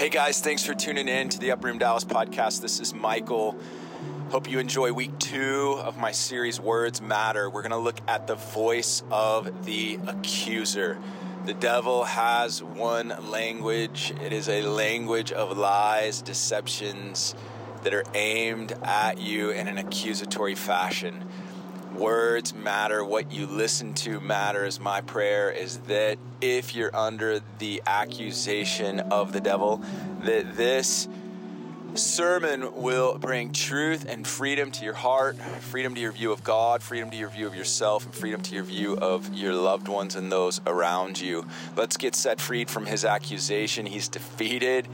Hey guys, thanks for tuning in to the Upper Room Dallas podcast. This is Michael. Hope you enjoy week two of my series, Words Matter. We're going to look at the voice of the accuser. The devil has one language, it is a language of lies, deceptions that are aimed at you in an accusatory fashion. Words matter, what you listen to matters. My prayer is that if you're under the accusation of the devil, that this sermon will bring truth and freedom to your heart, freedom to your view of God, freedom to your view of yourself, and freedom to your view of your loved ones and those around you. Let's get set free from his accusation. He's defeated,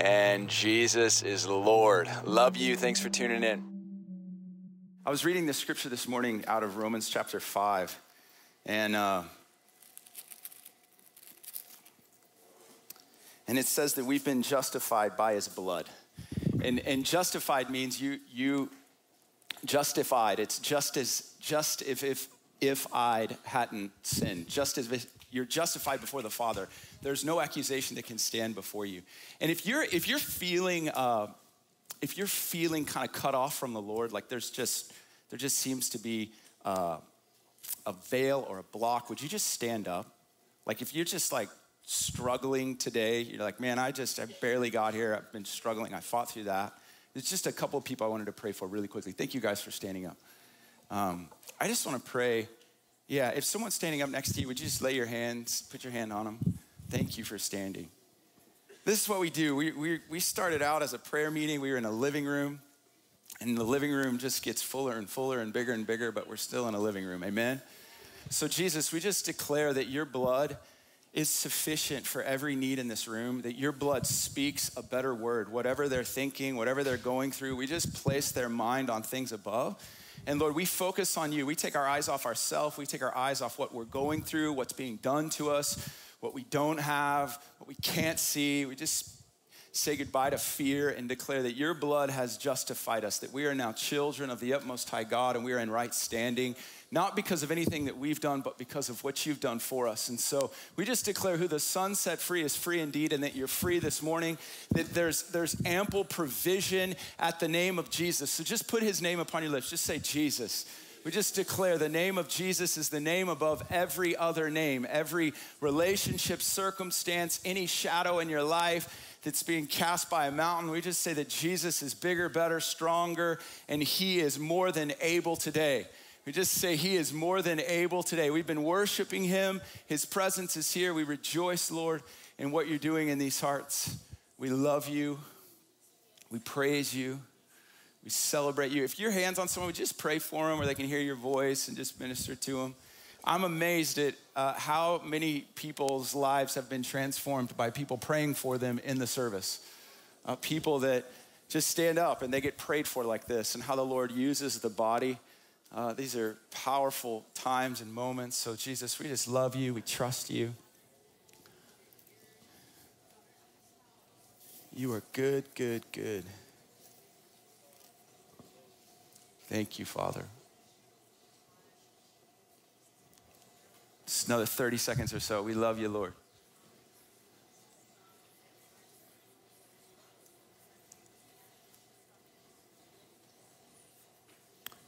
and Jesus is Lord. Love you. Thanks for tuning in. I was reading the scripture this morning out of Romans chapter 5, and uh, and it says that we've been justified by his blood. And, and justified means you, you justified. It's just as, just if, if, if I'd hadn't sinned, just as if you're justified before the Father. There's no accusation that can stand before you. And if you're, if you're feeling, uh, if you're feeling kind of cut off from the Lord, like there's just, there just seems to be uh, a veil or a block, would you just stand up? Like if you're just like struggling today, you're like, man, I just, I barely got here. I've been struggling. I fought through that. There's just a couple of people I wanted to pray for really quickly. Thank you guys for standing up. Um, I just want to pray. Yeah, if someone's standing up next to you, would you just lay your hands, put your hand on them? Thank you for standing. This is what we do. We, we, we started out as a prayer meeting. We were in a living room, and the living room just gets fuller and fuller and bigger and bigger, but we're still in a living room. Amen? So, Jesus, we just declare that your blood is sufficient for every need in this room, that your blood speaks a better word. Whatever they're thinking, whatever they're going through, we just place their mind on things above. And Lord, we focus on you. We take our eyes off ourselves. We take our eyes off what we're going through, what's being done to us, what we don't have, what we can't see. We just say goodbye to fear and declare that your blood has justified us, that we are now children of the utmost high God and we are in right standing not because of anything that we've done, but because of what you've done for us. And so we just declare who the Son set free is free indeed, and that you're free this morning, that there's, there's ample provision at the name of Jesus. So just put his name upon your lips. Just say, Jesus. We just declare the name of Jesus is the name above every other name, every relationship, circumstance, any shadow in your life that's being cast by a mountain. We just say that Jesus is bigger, better, stronger, and he is more than able today. We just say he is more than able today. We've been worshiping him. His presence is here. We rejoice, Lord, in what you're doing in these hearts. We love you. We praise you. We celebrate you. If your hands on someone, we just pray for them where they can hear your voice and just minister to them. I'm amazed at uh, how many people's lives have been transformed by people praying for them in the service. Uh, people that just stand up and they get prayed for like this, and how the Lord uses the body uh, these are powerful times and moments. So, Jesus, we just love you. We trust you. You are good, good, good. Thank you, Father. Just another 30 seconds or so. We love you, Lord.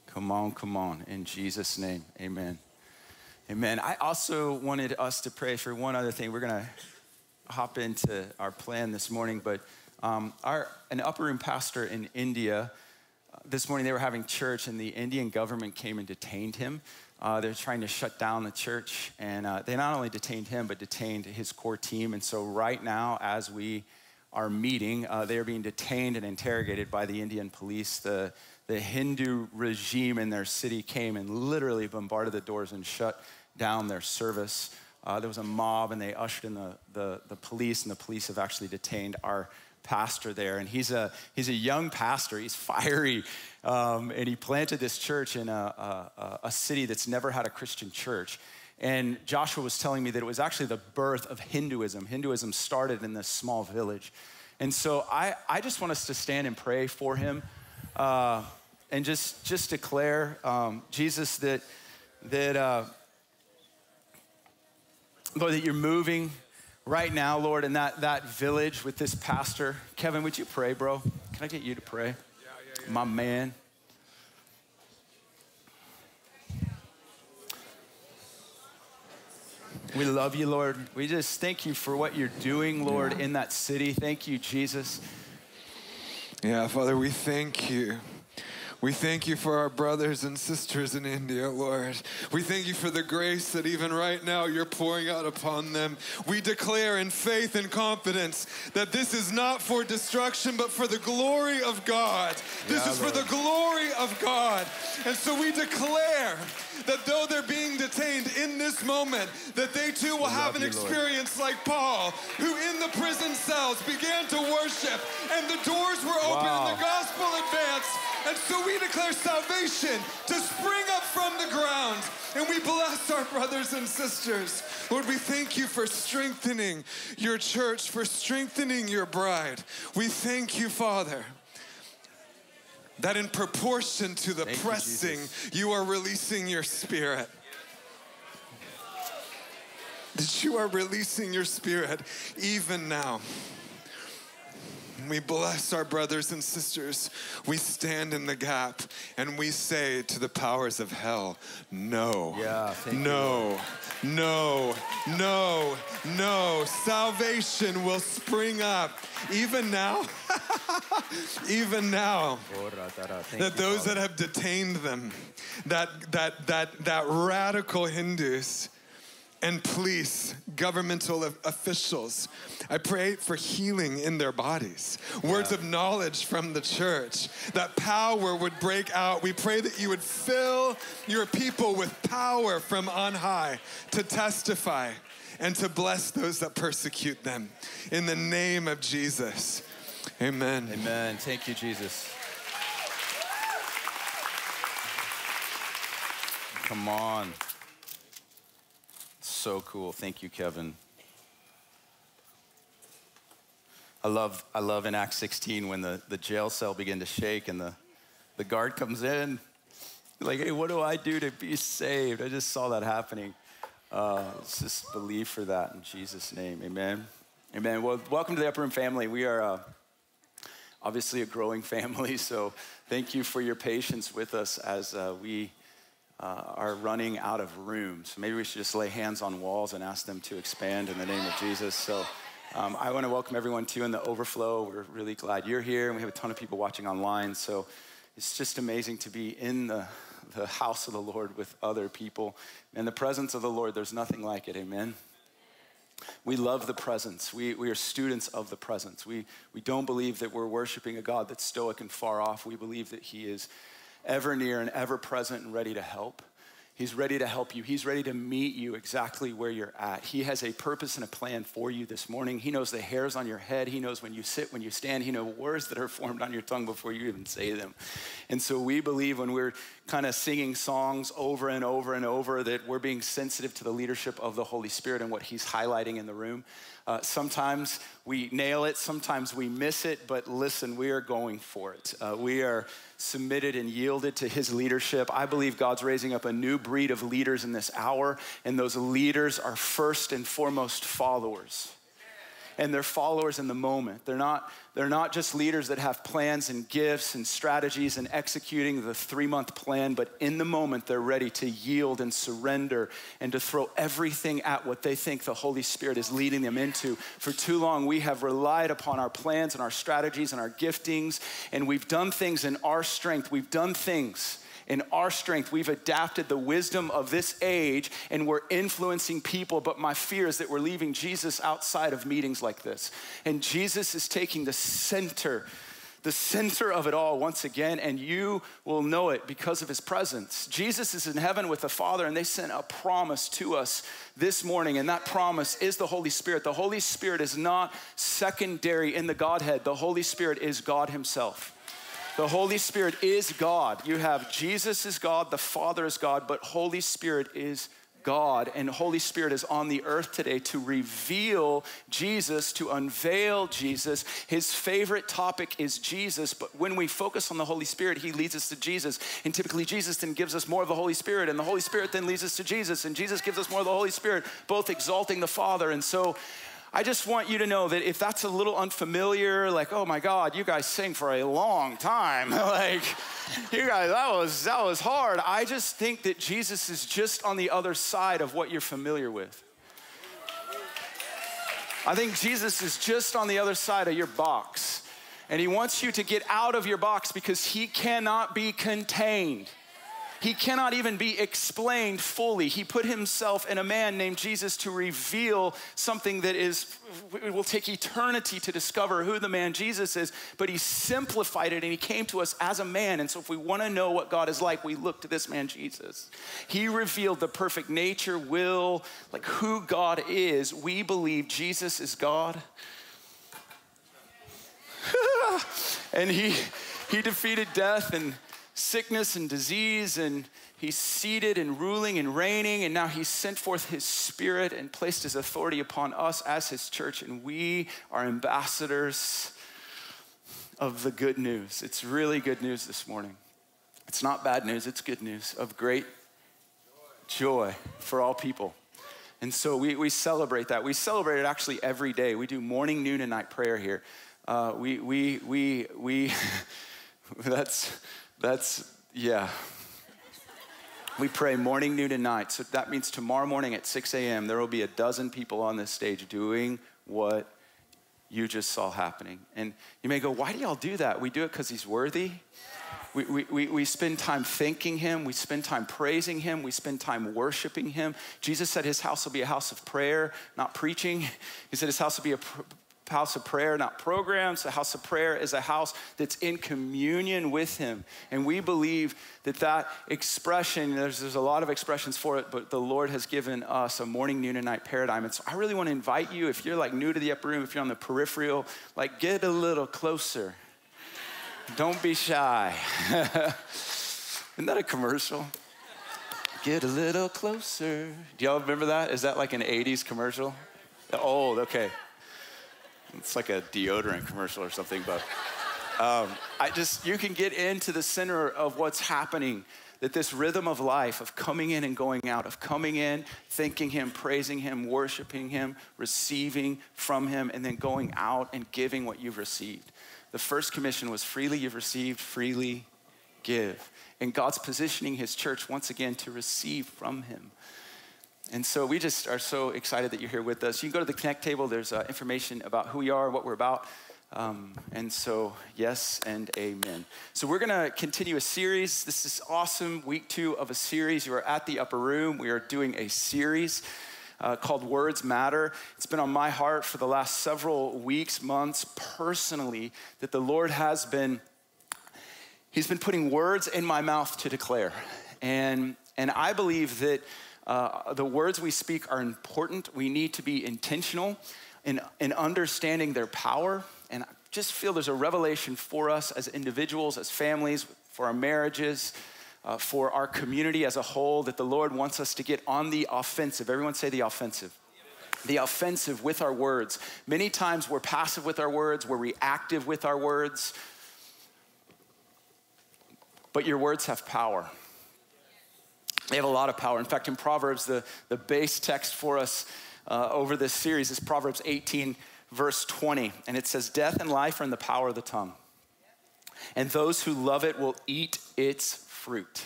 Come on, come on. In Jesus' name, amen. Amen. I also wanted us to pray for one other thing. We're going to hop into our plan this morning, but um, our, an upper room pastor in India, uh, this morning they were having church and the Indian government came and detained him. Uh, they're trying to shut down the church, and uh, they not only detained him, but detained his core team. And so, right now, as we are meeting, uh, they are being detained and interrogated by the Indian police. The the Hindu regime in their city came and literally bombarded the doors and shut down their service. Uh, there was a mob and they ushered in the, the, the, police, and the police have actually detained our pastor there. And he's a, he's a young pastor, he's fiery, um, and he planted this church in a, a, a city that's never had a Christian church. And Joshua was telling me that it was actually the birth of Hinduism. Hinduism started in this small village. And so I, I just want us to stand and pray for him. Uh, and just just declare, um, Jesus, that that uh, Lord, that you're moving right now, Lord, in that, that village with this pastor. Kevin, would you pray, bro? Can I get you to pray? Yeah, yeah, yeah. My man. We love you, Lord. We just thank you for what you're doing, Lord, in that city. Thank you, Jesus. Yeah, Father, we thank you. We thank you for our brothers and sisters in India, Lord. We thank you for the grace that even right now you're pouring out upon them. We declare in faith and confidence that this is not for destruction, but for the glory of God. This yeah, is Lord. for the glory of God. And so we declare that though they're being detained in this moment, that they too will have an you, experience Lord. like Paul, who in the prison cells began to worship, and the doors were open wow. and the gospel advanced. And so we declare salvation to spring up from the ground. And we bless our brothers and sisters. Lord, we thank you for strengthening your church, for strengthening your bride. We thank you, Father that in proportion to the Thank pressing, you, you, are releasing your spirit. That you are releasing your spirit even now. We bless our brothers and sisters. We stand in the gap and we say to the powers of hell, no, yeah, no, you. no, no, no. Salvation will spring up even now. even now that those that have detained them that that that that radical hindus and police, governmental officials. I pray for healing in their bodies, words yeah. of knowledge from the church, that power would break out. We pray that you would fill your people with power from on high to testify and to bless those that persecute them. In the name of Jesus. Amen. Amen. Thank you, Jesus. Come on so cool. Thank you, Kevin. I love, I love in Acts 16 when the, the jail cell began to shake and the, the guard comes in, like, hey, what do I do to be saved? I just saw that happening. Uh, let's just believe for that in Jesus' name. Amen. Amen. Well, welcome to the Upper Room family. We are uh, obviously a growing family, so thank you for your patience with us as uh, we uh, are running out of room. So maybe we should just lay hands on walls and ask them to expand in the name of Jesus. So um, I want to welcome everyone to in the overflow. We're really glad you're here, and we have a ton of people watching online. So it's just amazing to be in the, the house of the Lord with other people. In the presence of the Lord, there's nothing like it. Amen. We love the presence. We, we are students of the presence. We, we don't believe that we're worshiping a God that's stoic and far off. We believe that He is ever near and ever present and ready to help. He's ready to help you. He's ready to meet you exactly where you're at. He has a purpose and a plan for you this morning. He knows the hairs on your head. He knows when you sit, when you stand. He knows words that are formed on your tongue before you even say them. And so we believe when we're kind of singing songs over and over and over that we're being sensitive to the leadership of the Holy Spirit and what He's highlighting in the room. Uh, sometimes we nail it, sometimes we miss it, but listen, we are going for it. Uh, we are submitted and yielded to his leadership. I believe God's raising up a new breed of leaders in this hour, and those leaders are first and foremost followers and they're followers in the moment. They're not, they're not just leaders that have plans and gifts and strategies and executing the three month plan, but in the moment, they're ready to yield and surrender and to throw everything at what they think the Holy Spirit is leading them into. For too long, we have relied upon our plans and our strategies and our giftings, and we've done things in our strength. We've done things in our strength. We've adapted the wisdom of this age and we're influencing people. But my fear is that we're leaving Jesus outside of meetings like this. And Jesus is taking the center the center of it all once again, and you will know it because of his presence. Jesus is in heaven with the Father, and they sent a promise to us this morning, and that promise is the Holy Spirit. The Holy Spirit is not secondary in the Godhead, the Holy Spirit is God Himself. The Holy Spirit is God. You have Jesus is God, the Father is God, but Holy Spirit is God, and Holy Spirit is on the earth today to reveal Jesus, to unveil Jesus. His favorite topic is Jesus, but when we focus on the Holy Spirit, He leads us to Jesus. And typically, Jesus then gives us more of the Holy Spirit, and the Holy Spirit then leads us to Jesus, and Jesus gives us more of the Holy Spirit, both exalting the Father. And so, I just want you to know that if that's a little unfamiliar, like, oh my God, you guys sing for a long time. like, you guys, that was that was hard. I just think that Jesus is just on the other side of what you're familiar with. I think Jesus is just on the other side of your box. And he wants you to get out of your box because he cannot be contained. He cannot even be explained fully. He put himself in a man named Jesus to reveal something that is, it will take eternity to discover who the man Jesus is, but he simplified it and he came to us as a man. And so, if we want to know what God is like, we look to this man Jesus. He revealed the perfect nature, will, like who God is. We believe Jesus is God. and he, he defeated death and sickness and disease, and he's seated and ruling and reigning, and now he's sent forth his spirit and placed his authority upon us as his church, and we are ambassadors of the good news. It's really good news this morning. It's not bad news, it's good news of great joy for all people. And so we, we celebrate that. We celebrate it actually every day. We do morning, noon, and night prayer here. Uh, we, we, we, we, that's, that's, yeah. We pray morning, noon, and night. So that means tomorrow morning at 6 a.m., there will be a dozen people on this stage doing what you just saw happening. And you may go, why do y'all do that? We do it because he's worthy. We, we, we, we spend time thanking him. We spend time praising him. We spend time worshiping him. Jesus said his house will be a house of prayer, not preaching. He said his house will be a house of prayer, not programs. A house of prayer is a house that's in communion with Him. And we believe that that expression, there's, there's a lot of expressions for it, but the Lord has given us a morning, noon, and night paradigm. And so I really want to invite you, if you're like new to the upper room, if you're on the peripheral, like get a little closer. Don't be shy. Isn't that a commercial? Get a little closer. Do y'all remember that? Is that like an 80s commercial? Old, okay. It's like a deodorant commercial or something, but um, I just, you can get into the center of what's happening. That this rhythm of life, of coming in and going out, of coming in, thanking Him, praising Him, worshiping Him, receiving from Him, and then going out and giving what you've received. The first commission was freely you've received, freely give. And God's positioning His church once again to receive from Him. And so we just are so excited that you're here with us. You can go to the Connect table, there's uh, information about who we are, what we're about. Um, and so, yes and amen. So, we're going to continue a series. This is awesome. Week two of a series. You are at the upper room. We are doing a series uh, called Words Matter. It's been on my heart for the last several weeks, months, personally, that the Lord has been, He's been putting words in my mouth to declare. And, and I believe that uh, the words we speak are important. We need to be intentional in, in understanding their power. And I just feel there's a revelation for us as individuals, as families, for our marriages, uh, for our community as a whole, that the Lord wants us to get on the offensive. Everyone say the offensive the offensive with our words. Many times we're passive with our words, we're reactive with our words, but your words have power. They have a lot of power. In fact, in Proverbs, the, the base text for us uh, over this series is Proverbs 18, verse 20. And it says, Death and life are in the power of the tongue, and those who love it will eat its fruit.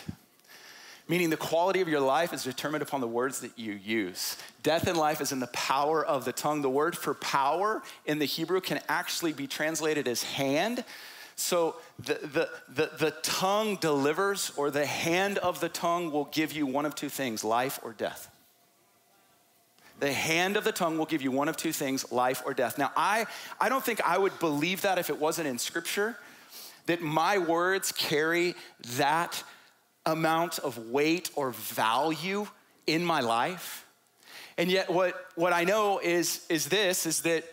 Meaning, the quality of your life is determined upon the words that you use. Death and life is in the power of the tongue. The word for power in the Hebrew can actually be translated as hand. So the, the, the, the, tongue delivers, or the hand of the tongue will give you one of two things life or death. The hand of the tongue will give you one of two things life or death. Now, I, I don't think I would believe that if it wasn't in scripture, that my words carry that amount of weight or value in my life. And yet, what, what I know is, is this is that,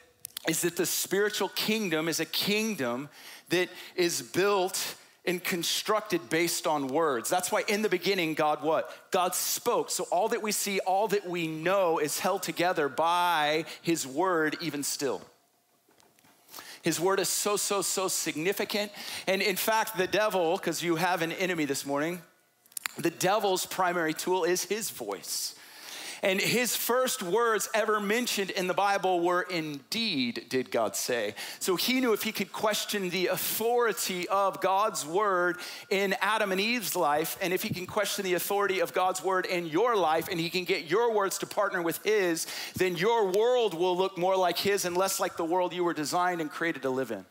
is that the spiritual kingdom is a kingdom that is built and constructed based on words. That's why in the beginning, God what? God spoke. So all that we see, all that we know is held together by His word, even still. His word is so, so, so significant. And in fact, the devil, because you have an enemy this morning, the devil's primary tool is his voice. And his first words ever mentioned in the Bible were, Indeed, did God say. So he knew if he could question the authority of God's word in Adam and Eve's life, and if he can question the authority of God's word in your life, and he can get your words to partner with his, then your world will look more like his and less like the world you were designed and created to live in.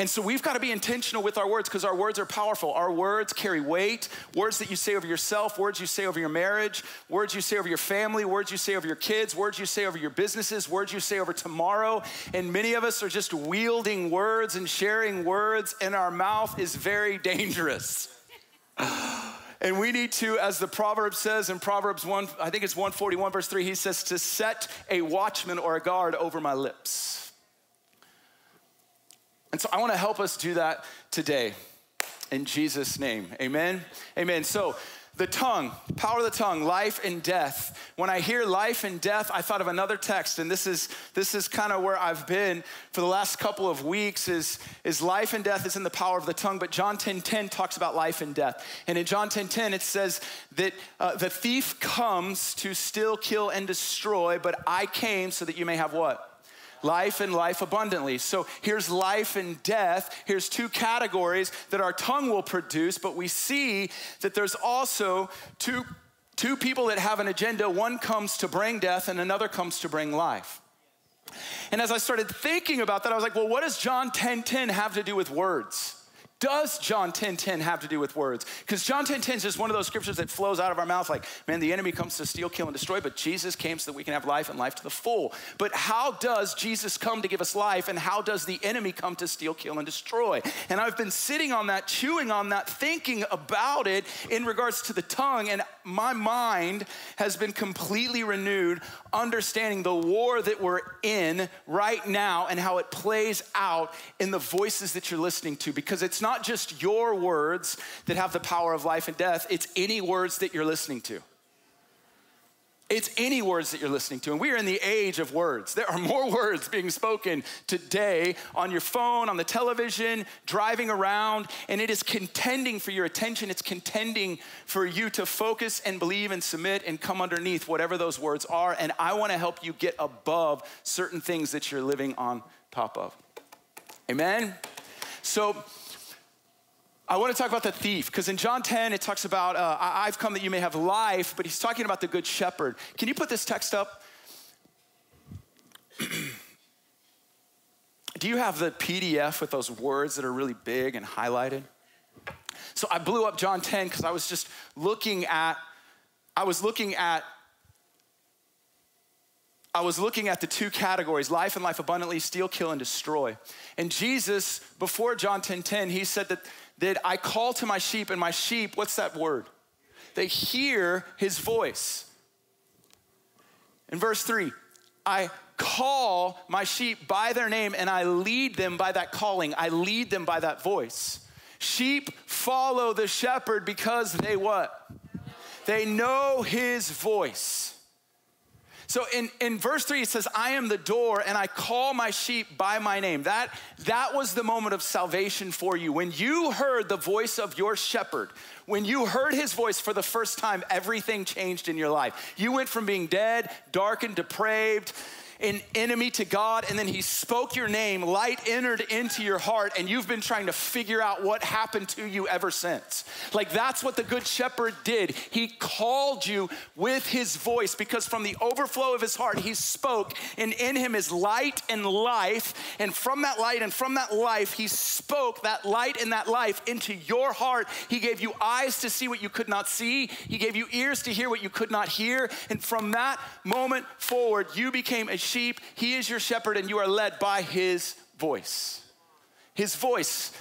And so we've got to be intentional with our words because our words are powerful. Our words carry weight. Words that you say over yourself, words you say over your marriage, words you say over your family, words you say over your kids, words you say over your businesses, words you say over tomorrow. And many of us are just wielding words and sharing words, and our mouth is very dangerous. And we need to, as the proverb says in Proverbs 1, I think it's 141, verse 3, he says, to set a watchman or a guard over my lips. And so I want to help us do that today in Jesus' name. Amen. Amen. So, the tongue, power of the tongue, life and death. When I hear life and death, I thought of another text, and this is this is kind of where I've been for the last couple of weeks. Is is life and death is in the power of the tongue, but John 10 10 talks about life and death. And in John 10 10, it says that uh, the thief comes to steal, kill, and destroy, but I came so that you may have what? Life and life abundantly. So here's life and death. Here's two categories that our tongue will produce, but we see that there's also two, two people that have an agenda. One comes to bring death, and another comes to bring life. And as I started thinking about that, I was like, well, what does John 10 10 have to do with words? Does John 10 10 have to do with words? Because John 10 10 is just one of those scriptures that flows out of our mouth like, man, the enemy comes to steal, kill, and destroy, but Jesus came so that we can have life and life to the full. But how does Jesus come to give us life, and how does the enemy come to steal, kill, and destroy? And I've been sitting on that, chewing on that, thinking about it in regards to the tongue, and my mind has been completely renewed, understanding the war that we're in right now and how it plays out in the voices that you're listening to, because it's not not just your words that have the power of life and death, it's any words that you're listening to. It's any words that you're listening to. And we are in the age of words. There are more words being spoken today on your phone, on the television, driving around, and it is contending for your attention. It's contending for you to focus and believe and submit and come underneath whatever those words are. And I want to help you get above certain things that you're living on top of. Amen? So, I want to talk about the thief because in John 10 it talks about, uh, I've come that you may have life, but he's talking about the good shepherd. Can you put this text up? Do you have the PDF with those words that are really big and highlighted? So I blew up John 10 because I was just looking at, I was looking at I was looking at the two categories life and life abundantly, steal, kill, and destroy. And Jesus, before John 10 10, he said that that I call to my sheep, and my sheep, what's that word? They hear his voice. In verse three, I call my sheep by their name and I lead them by that calling. I lead them by that voice. Sheep follow the shepherd because they what? They know his voice. So in, in verse three, it says, I am the door and I call my sheep by my name. That, that was the moment of salvation for you. When you heard the voice of your shepherd, when you heard his voice for the first time, everything changed in your life. You went from being dead, dark, and depraved an enemy to God, and then He spoke your name, light entered into your heart, and you've been trying to figure out what happened to you ever since. Like that's what the Good Shepherd did. He called you with His voice because from the overflow of His heart, He spoke, and in Him is light and life. And from that light and from that life, He spoke that light and that life into your heart. He gave you eyes to see what you could not see, He gave you ears to hear what you could not hear. And from that moment forward, you became a sheep, he is your shepherd, and you are led by his voice. His voice.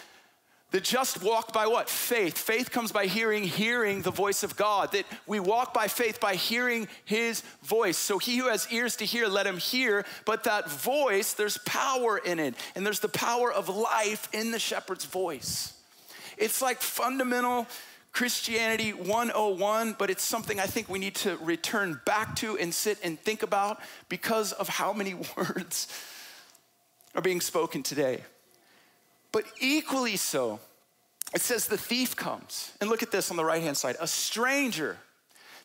The just walk by what? Faith. Faith comes by hearing, hearing the voice of God. That we walk by faith by hearing his voice. So he who has ears to hear, let him hear. But that voice, there's power in it. And there's the power of life in the shepherd's voice. It's like fundamental Christianity 101, but it's something I think we need to return back to and sit and think about because of how many words are being spoken today. But equally so, it says the thief comes. And look at this on the right hand side a stranger.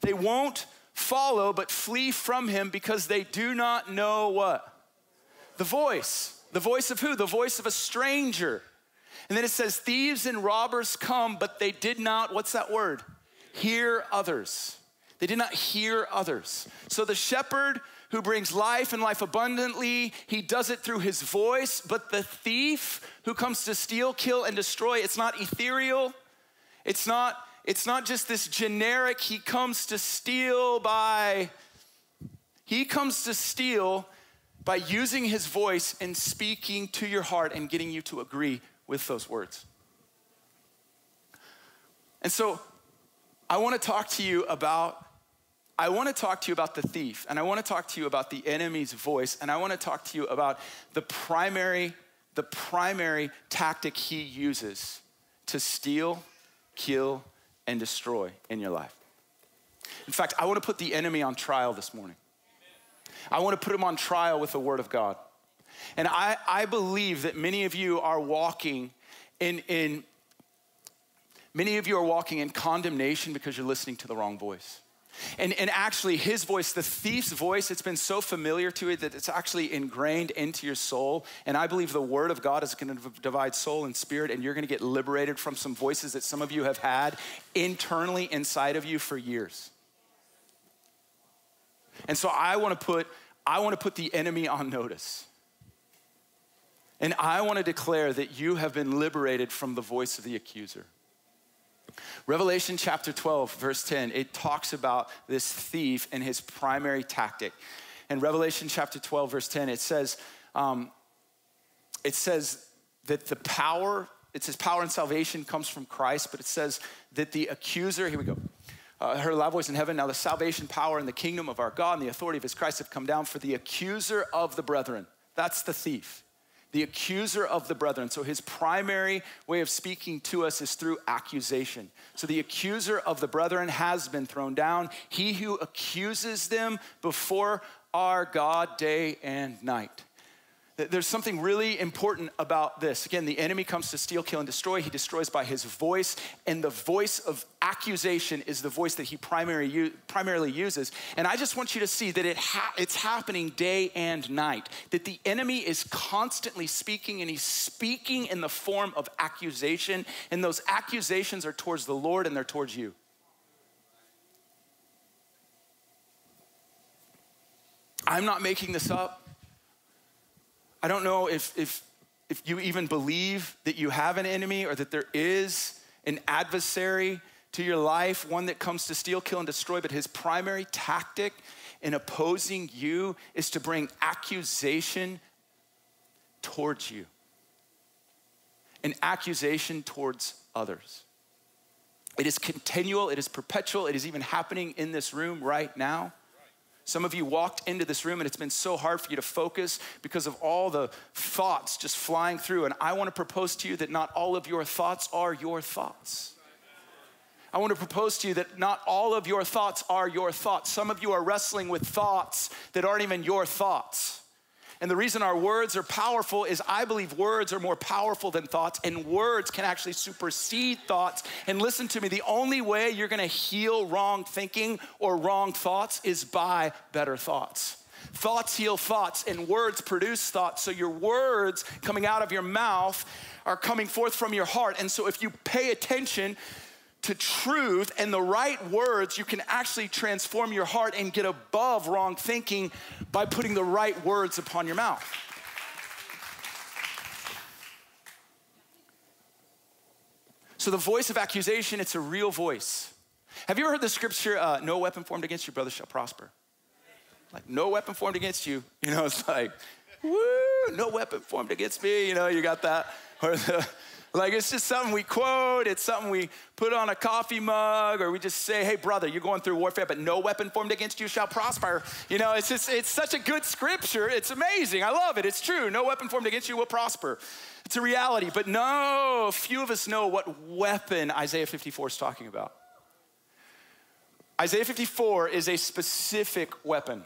They won't follow, but flee from him because they do not know what? The voice. The voice of who? The voice of a stranger. And then it says, Thieves and robbers come, but they did not, what's that word? Hear others. They did not hear others. So the shepherd who brings life and life abundantly, he does it through his voice. But the thief who comes to steal, kill, and destroy, it's not ethereal. It's not, it's not just this generic, he comes to steal by, he comes to steal by using his voice and speaking to your heart and getting you to agree with those words. And so I want to talk to you about I want to talk to you about the thief and I want to talk to you about the enemy's voice and I want to talk to you about the primary the primary tactic he uses to steal, kill and destroy in your life. In fact, I want to put the enemy on trial this morning. I want to put him on trial with the word of God. And I, I believe that many of you are walking in, in many of you are walking in condemnation because you're listening to the wrong voice. And, and actually, his voice, the thief's voice, it's been so familiar to it that it's actually ingrained into your soul. And I believe the word of God is going to divide soul and spirit, and you're going to get liberated from some voices that some of you have had internally inside of you for years. And so I want to put I want to put the enemy on notice. And I want to declare that you have been liberated from the voice of the accuser. Revelation chapter 12, verse 10, it talks about this thief and his primary tactic. In Revelation chapter 12, verse 10, it says, um, it says that the power, it says power and salvation comes from Christ, but it says that the accuser, here we go. Uh, heard a loud voice in heaven. Now the salvation, power, and the kingdom of our God and the authority of his Christ have come down for the accuser of the brethren. That's the thief the accuser of the brethren. So his primary way of speaking to us is through accusation. So the accuser of the brethren has been thrown down. He who accuses them before our God day and night. There's something really important about this. Again, the enemy comes to steal, kill, and destroy. He destroys by his voice, and the voice of accusation is the voice that he primary, primarily uses. And I just want you to see that it ha- it's happening day and night, that the enemy is constantly speaking, and he's speaking in the form of accusation, and those accusations are towards the Lord and they're towards you. I'm not making this up. I don't know if, if, if you even believe that you have an enemy or that there is an adversary to your life, one that comes to steal, kill, and destroy, but his primary tactic in opposing you is to bring accusation towards you, an accusation towards others. It is continual, it is perpetual, it is even happening in this room right now. Some of you walked into this room and it's been so hard for you to focus because of all the thoughts just flying through. And I want to propose to you that not all of your thoughts are your thoughts. I want to propose to you that not all of your thoughts are your thoughts. Some of you are wrestling with thoughts that aren't even your thoughts. And the reason our words are powerful is I believe words are more powerful than thoughts, and words can actually supersede thoughts. And listen to me the only way you're gonna heal wrong thinking or wrong thoughts is by better thoughts. Thoughts heal thoughts, and words produce thoughts. So your words coming out of your mouth are coming forth from your heart. And so if you pay attention, to truth and the right words, you can actually transform your heart and get above wrong thinking by putting the right words upon your mouth. So, the voice of accusation, it's a real voice. Have you ever heard the scripture, uh, no weapon formed against your brother shall prosper? Like, no weapon formed against you. You know, it's like, woo, no weapon formed against me. You know, you got that. Or the, like it's just something we quote, it's something we put on a coffee mug, or we just say, hey, brother, you're going through warfare, but no weapon formed against you shall prosper. You know, it's just, it's such a good scripture. It's amazing. I love it. It's true. No weapon formed against you will prosper. It's a reality. But no, few of us know what weapon Isaiah 54 is talking about. Isaiah 54 is a specific weapon.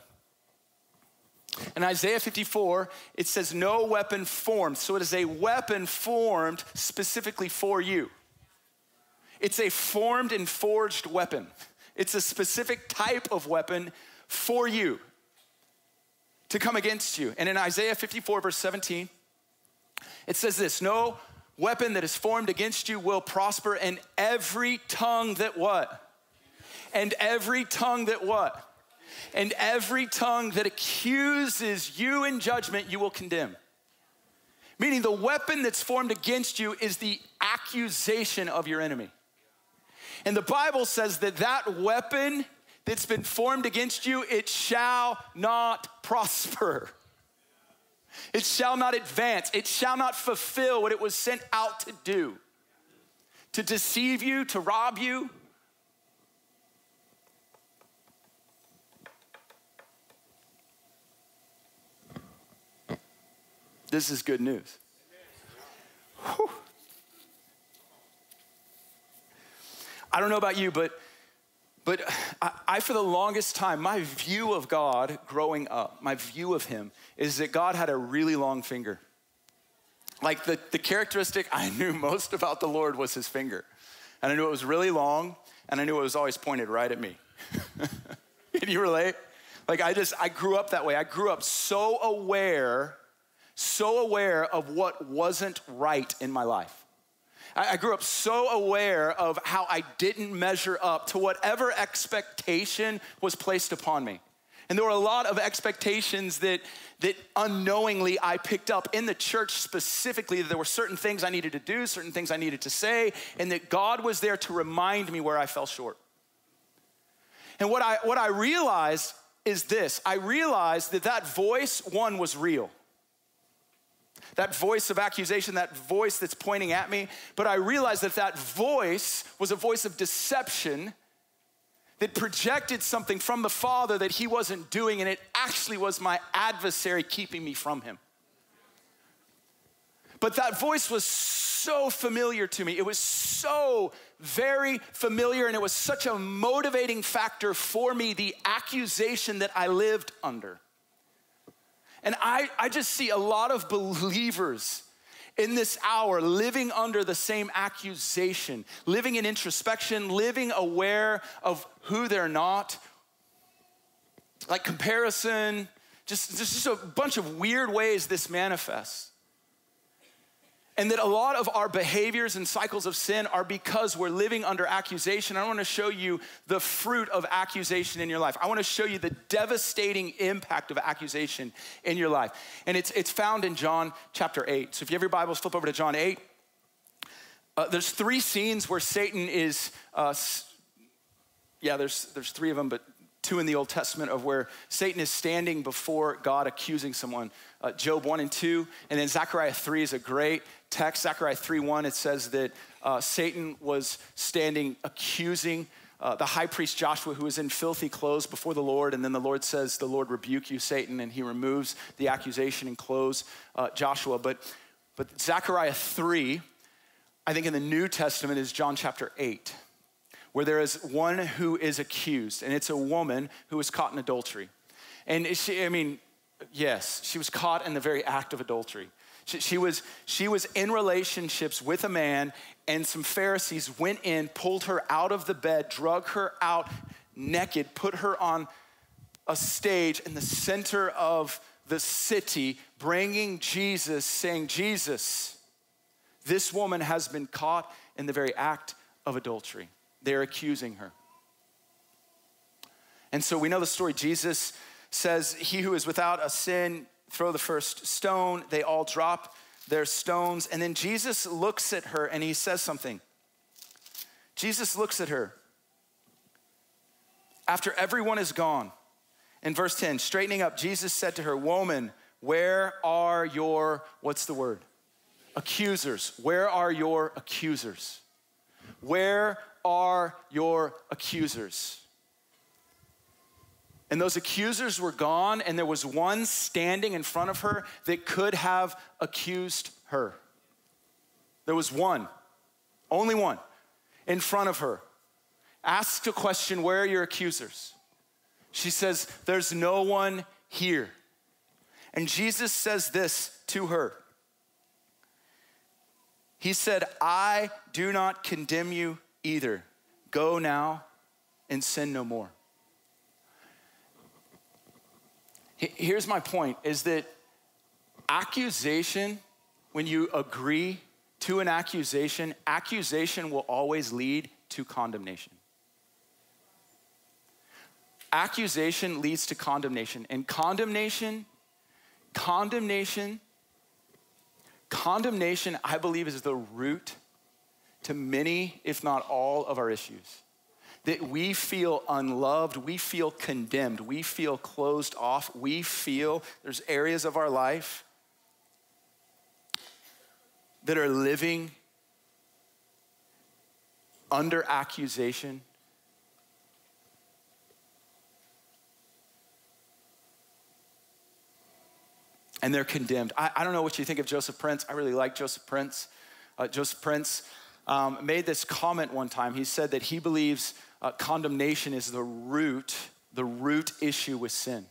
In Isaiah 54, it says, No weapon formed. So it is a weapon formed specifically for you. It's a formed and forged weapon. It's a specific type of weapon for you to come against you. And in Isaiah 54, verse 17, it says this No weapon that is formed against you will prosper, and every tongue that what? And every tongue that what? And every tongue that accuses you in judgment, you will condemn. Meaning, the weapon that's formed against you is the accusation of your enemy. And the Bible says that that weapon that's been formed against you, it shall not prosper. It shall not advance. It shall not fulfill what it was sent out to do to deceive you, to rob you. This is good news. Whew. I don't know about you, but but I, I, for the longest time, my view of God growing up, my view of Him is that God had a really long finger. Like the, the characteristic I knew most about the Lord was His finger. And I knew it was really long, and I knew it was always pointed right at me. Can you relate? Like I just, I grew up that way. I grew up so aware, so aware of what wasn't right in my life. I grew up so aware of how I didn't measure up to whatever expectation was placed upon me. And there were a lot of expectations that, that unknowingly I picked up in the church specifically. That there were certain things I needed to do, certain things I needed to say, and that God was there to remind me where I fell short. And what I, what I realized is this I realized that that voice, one, was real that voice of accusation, that voice that's pointing at me. But I realized that that voice was a voice of deception that projected something from the Father that he wasn't doing, and it actually was my adversary keeping me from him. But that voice was so familiar to me. It was so very familiar, and it was such a motivating factor for me, the accusation that I lived under. And I, I just see a lot of believers in this hour living under the same accusation, living in introspection, living aware of who they're not, like comparison, just, just a bunch of weird ways this manifests. And that a lot of our behaviors and cycles of sin are because we're living under accusation. I want to show you the fruit of accusation in your life. I want to show you the devastating impact of accusation in your life. And it's, it's found in John chapter 8. So if you have your Bibles, flip over to John 8. Uh, there's three scenes where Satan is, uh, yeah, there's, there's three of them, but two in the Old Testament of where Satan is standing before God accusing someone. Uh, Job 1 and 2. And then Zechariah 3 is a great text. Zechariah 3 1, it says that uh, Satan was standing accusing uh, the high priest Joshua, who was in filthy clothes before the Lord. And then the Lord says, The Lord rebuke you, Satan. And he removes the accusation and clothes uh, Joshua. But, but Zechariah 3, I think in the New Testament, is John chapter 8 where there is one who is accused, and it's a woman who was caught in adultery. And she, I mean, yes, she was caught in the very act of adultery. She, she, was, she was in relationships with a man, and some Pharisees went in, pulled her out of the bed, drug her out naked, put her on a stage in the center of the city, bringing Jesus, saying, Jesus, this woman has been caught in the very act of adultery. They're accusing her. And so we know the story. Jesus says, He who is without a sin, throw the first stone. They all drop their stones. And then Jesus looks at her and he says something. Jesus looks at her after everyone is gone. In verse 10, straightening up, Jesus said to her, Woman, where are your, what's the word? Accusers. Where are your accusers? Where are your accusers? And those accusers were gone, and there was one standing in front of her that could have accused her. There was one, only one, in front of her. Asked a question, Where are your accusers? She says, There's no one here. And Jesus says this to her He said, I do not condemn you either. Go now and sin no more. Here's my point is that accusation, when you agree to an accusation, accusation will always lead to condemnation. Accusation leads to condemnation, and condemnation, condemnation, condemnation, I believe, is the root to many, if not all, of our issues. That we feel unloved, we feel condemned, we feel closed off, we feel there's areas of our life that are living under accusation. And they're condemned. I, I, don't know what you think of Joseph Prince. I really like Joseph Prince. Uh, Joseph Prince um, made this comment one time. He said that he believes uh, condemnation is the root, the root issue with sin.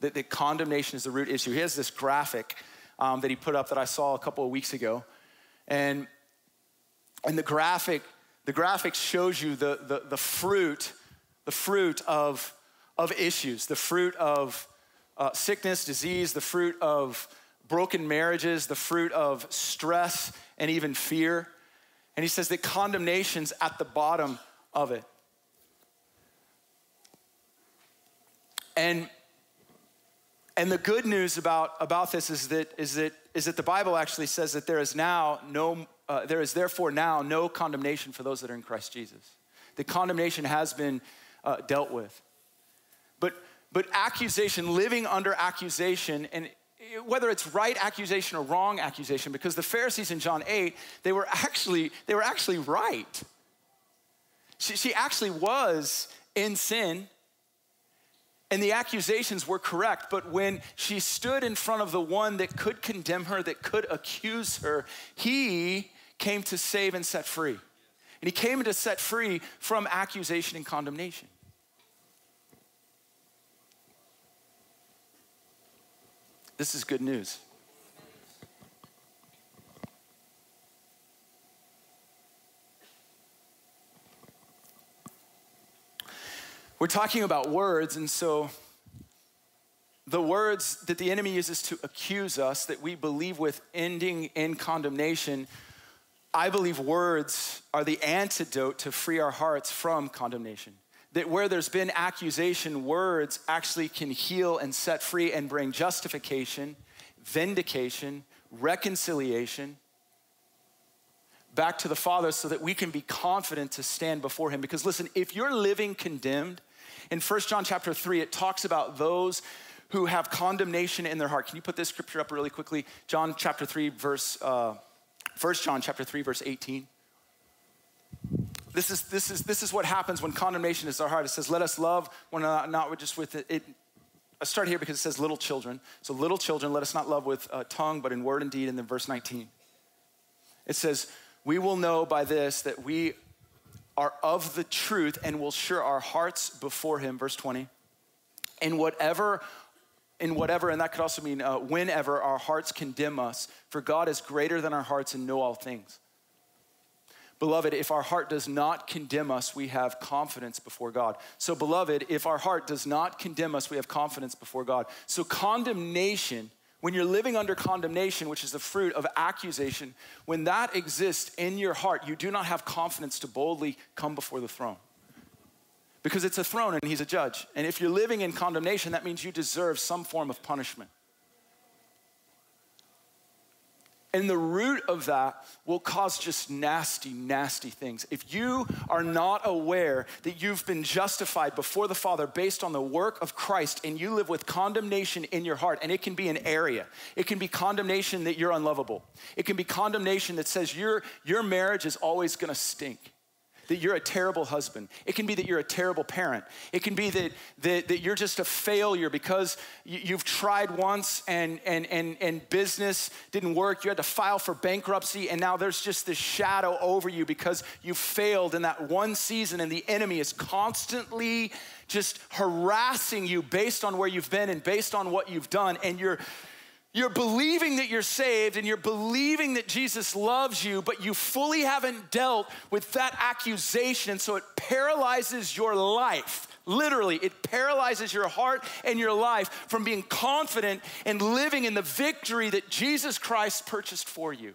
That, that condemnation is the root issue. He has this graphic um, that he put up that I saw a couple of weeks ago. And, and the graphic, the graphic shows you the, the, the fruit, the fruit of, of issues, the fruit of uh, sickness, disease, the fruit of broken marriages, the fruit of stress and even fear. And he says that condemnation's at the bottom of it. And and the good news about, about this is that, is, that, is that the Bible actually says that there is now no, uh, there is therefore now no condemnation for those that are in Christ Jesus. The condemnation has been uh, dealt with. But, but accusation, living under accusation, and whether it's right accusation or wrong accusation, because the Pharisees in John 8, they were actually, they were actually right. She, she actually was in sin and the accusations were correct, but when she stood in front of the one that could condemn her, that could accuse her, he came to save and set free. And he came to set free from accusation and condemnation. This is good news. We're talking about words, and so the words that the enemy uses to accuse us that we believe with ending in condemnation, I believe words are the antidote to free our hearts from condemnation. That where there's been accusation, words actually can heal and set free and bring justification, vindication, reconciliation back to the Father so that we can be confident to stand before Him. Because listen, if you're living condemned, in 1 John chapter 3, it talks about those who have condemnation in their heart. Can you put this scripture up really quickly? John chapter 3, verse, uh, 1 John chapter 3, verse 18. This is, this, is, this is what happens when condemnation is our heart. It says, let us love one another, not just with it. it I start here because it says little children. So little children, let us not love with uh, tongue, but in word and deed. And then verse 19. It says, we will know by this that we are of the truth and will sure our hearts before him verse 20 in whatever in whatever and that could also mean uh, whenever our hearts condemn us for god is greater than our hearts and know all things beloved if our heart does not condemn us we have confidence before god so beloved if our heart does not condemn us we have confidence before god so condemnation when you're living under condemnation, which is the fruit of accusation, when that exists in your heart, you do not have confidence to boldly come before the throne. Because it's a throne and he's a judge. And if you're living in condemnation, that means you deserve some form of punishment. And the root of that will cause just nasty, nasty things. If you are not aware that you've been justified before the Father based on the work of Christ and you live with condemnation in your heart, and it can be an area, it can be condemnation that you're unlovable, it can be condemnation that says your, your marriage is always gonna stink that you're a terrible husband. It can be that you're a terrible parent. It can be that, that, that you're just a failure because you, have tried once and, and, and, and business didn't work. You had to file for bankruptcy, and now there's just this shadow over you because you failed in that one season, and the enemy is constantly just harassing you based on where you've been and based on what you've done, and you're You're believing that you're saved and you're believing that Jesus loves you, but you fully haven't dealt with that accusation. And so it paralyzes your life. Literally, it paralyzes your heart and your life from being confident and living in the victory that Jesus Christ purchased for you.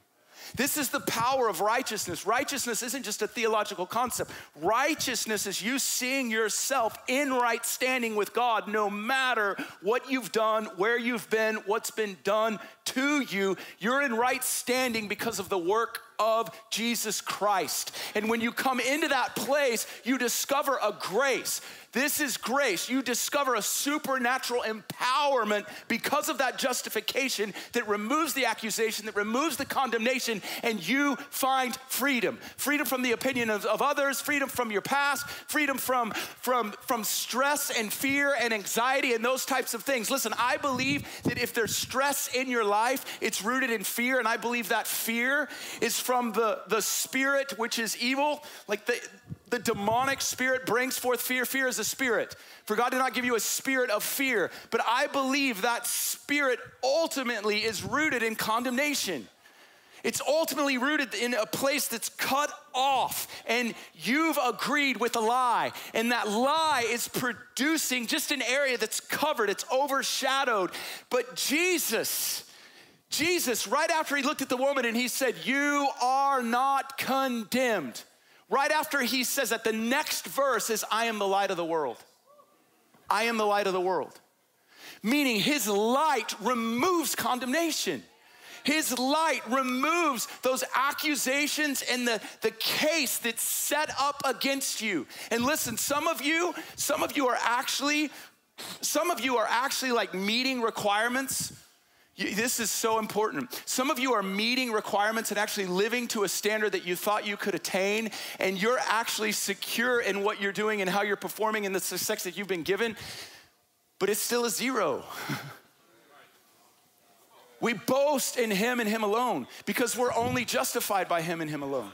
This is the power of righteousness. Righteousness isn't just a theological concept. Righteousness is you seeing yourself in right standing with God no matter what you've done, where you've been, what's been done to you. You're in right standing because of the work of Jesus Christ. And when you come into that place, you discover a grace. This is grace. You discover a supernatural empowerment because of that justification that removes the accusation, that removes the condemnation, and you find freedom. Freedom from the opinion of, of others, freedom from your past, freedom from, from, from stress and fear and anxiety and those types of things. Listen, I believe that if there's stress in your life, it's rooted in fear, and I believe that fear is from the, the spirit which is evil. Like the the demonic spirit brings forth fear. Fear is a spirit. For God did not give you a spirit of fear. But I believe that spirit ultimately is rooted in condemnation. It's ultimately rooted in a place that's cut off, and you've agreed with a lie, and that lie is producing just an area that's covered, it's overshadowed. But Jesus, Jesus, right after he looked at the woman and he said, You are not condemned right after he says that, the next verse is, I am the light of the world. I am the light of the world. Meaning his light removes condemnation. His light removes those accusations and the, the case that's set up against you. And listen, some of you, some of you are actually, some of you are actually like meeting requirements this is so important. Some of you are meeting requirements and actually living to a standard that you thought you could attain, and you're actually secure in what you're doing and how you're performing in the success that you've been given, but it's still a zero. we boast in Him and Him alone because we're only justified by Him and Him alone.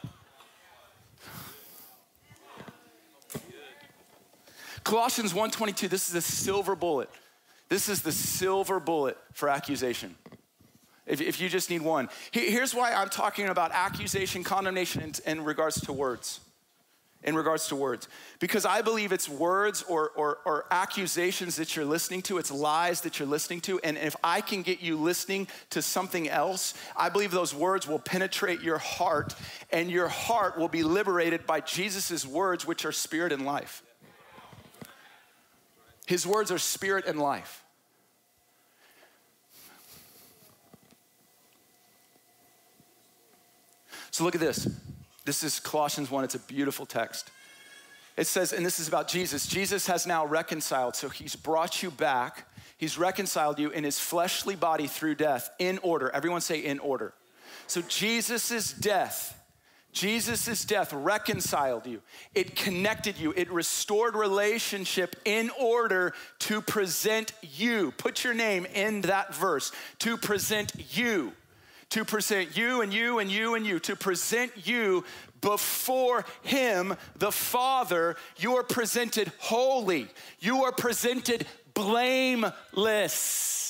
Colossians 1:22 this is a silver bullet. This is the silver bullet for accusation. If, if you just need one. Here's why I'm talking about accusation, condemnation in, in regards to words. In regards to words. Because I believe it's words or, or, or accusations that you're listening to, it's lies that you're listening to. And if I can get you listening to something else, I believe those words will penetrate your heart, and your heart will be liberated by Jesus' words, which are spirit and life. His words are spirit and life. So look at this. This is Colossians 1. It's a beautiful text. It says, and this is about Jesus. Jesus has now reconciled. So he's brought you back. He's reconciled you in his fleshly body through death in order. Everyone say in order. So Jesus' death Jesus' death reconciled you, it connected you, it restored relationship in order to present you. Put your name in that verse. To present you, to present you and you and you and you, to present you before Him, the Father. You are presented holy, you are presented blameless.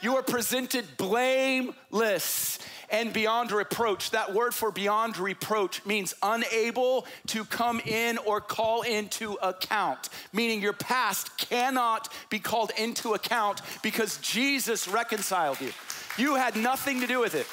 You are presented blameless and beyond reproach. That word for beyond reproach means unable to come in or call into account, meaning your past cannot be called into account because Jesus reconciled you. You had nothing to do with it.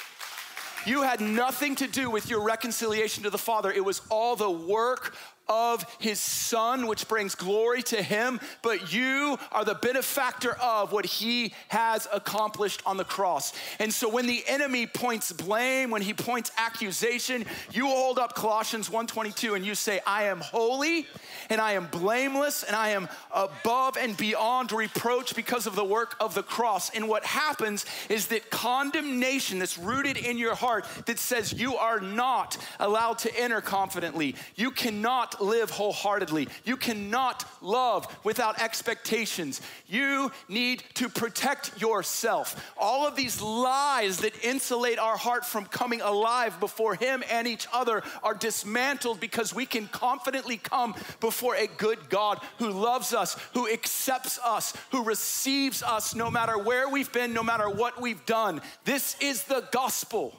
You had nothing to do with your reconciliation to the Father. It was all the work of his son, which brings glory to him, but you are the benefactor of what he has accomplished on the cross. And so when the enemy points blame, when he points accusation, you hold up Colossians 1:22 and you say, "I am holy and I am blameless and I am above and beyond reproach because of the work of the cross." And what happens is that condemnation that's rooted in your heart that says you are not allowed to enter confidently. You cannot live wholeheartedly. You cannot love without expectations. You need to protect yourself. All of these lies that insulate our heart from coming alive before Him and each other are dismantled because we can confidently come before a good God who loves us, who accepts us, who receives us no matter where we've been, no matter what we've done. This is the gospel.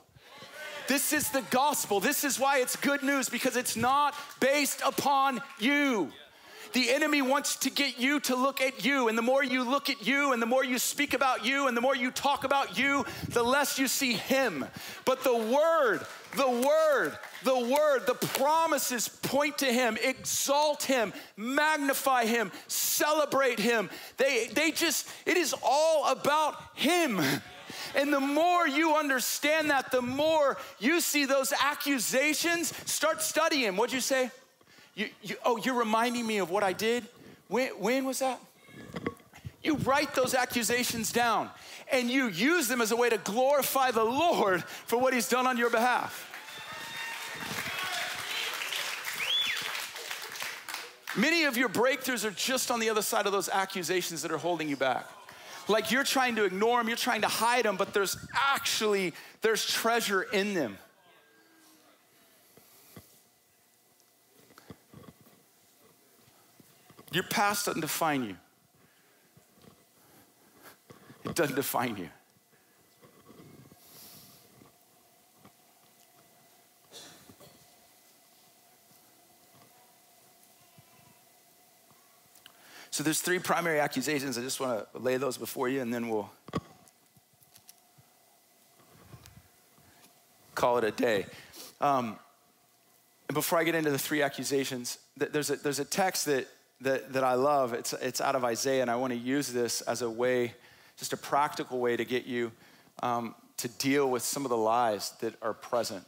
This is the gospel. This is why it's good news because it's not based upon you. The enemy wants to get you to look at you. And the more you look at you, and the more you speak about you, and the more you talk about you, the less you see him. But the word, the word, the word, the promises point to him, exalt him, magnify him, celebrate him. They, they just, it is all about him. And the more you understand that, the more you see those accusations, start studying. What'd you say? You, you, oh, you're reminding me of what I did? When, when was that? You write those accusations down and you use them as a way to glorify the Lord for what He's done on your behalf. Many of your breakthroughs are just on the other side of those accusations that are holding you back like you're trying to ignore them, you're trying to hide them, but there's actually there's treasure in them. Your past doesn't define you. It doesn't define you. So there's three primary accusations. I just want to lay those before you and then we'll call it a day. Um, and before I get into the three accusations, there's a, there's a text that, that, that I love. It's, it's out of Isaiah, and I want to use this as a way, just a practical way to get you um, to deal with some of the lies that are present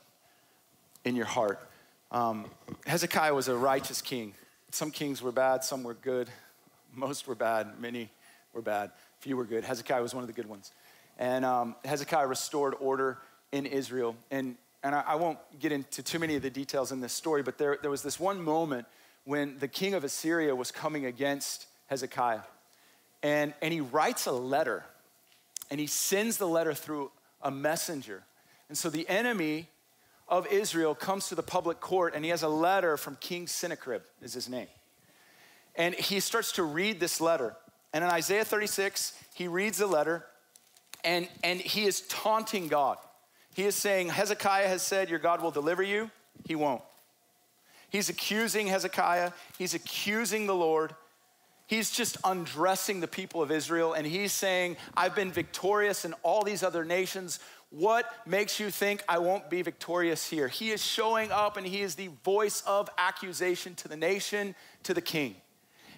in your heart. Um, Hezekiah was a righteous king. Some kings were bad, some were good. Most were bad, many were bad, few were good. Hezekiah was one of the good ones. And um, Hezekiah restored order in Israel. And, and I, I, won't get into too many of the details in this story, but there, there was this one moment when the king of Assyria was coming against Hezekiah. And, and he writes a letter, and he sends the letter through a messenger. And so the enemy of Israel comes to the public court, and he has a letter from King Sennacherib, is his name. And he starts to read this letter. And in Isaiah 36, he reads the letter and, and he is taunting God. He is saying, Hezekiah has said, Your God will deliver you. He won't. He's accusing Hezekiah, he's accusing the Lord. He's just undressing the people of Israel and he's saying, I've been victorious in all these other nations. What makes you think I won't be victorious here? He is showing up and he is the voice of accusation to the nation, to the king.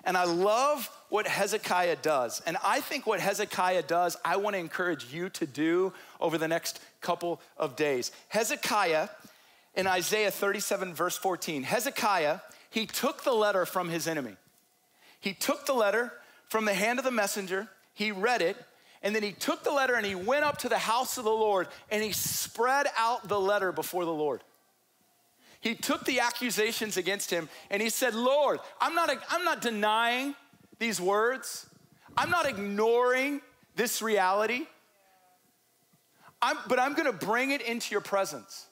And I love what Hezekiah does. And I think what Hezekiah does, I want to encourage you to do over the next couple of days. Hezekiah, in Isaiah 37, verse 14, Hezekiah, he took the letter from his enemy. He took the letter from the hand of the messenger, he read it, and then he took the letter and he went up to the house of the Lord and he spread out the letter before the Lord he took the accusations against him and he said, Lord, I'm not, I'm not denying these words, I'm not ignoring this reality, I'm, but I'm gonna bring it into your presence.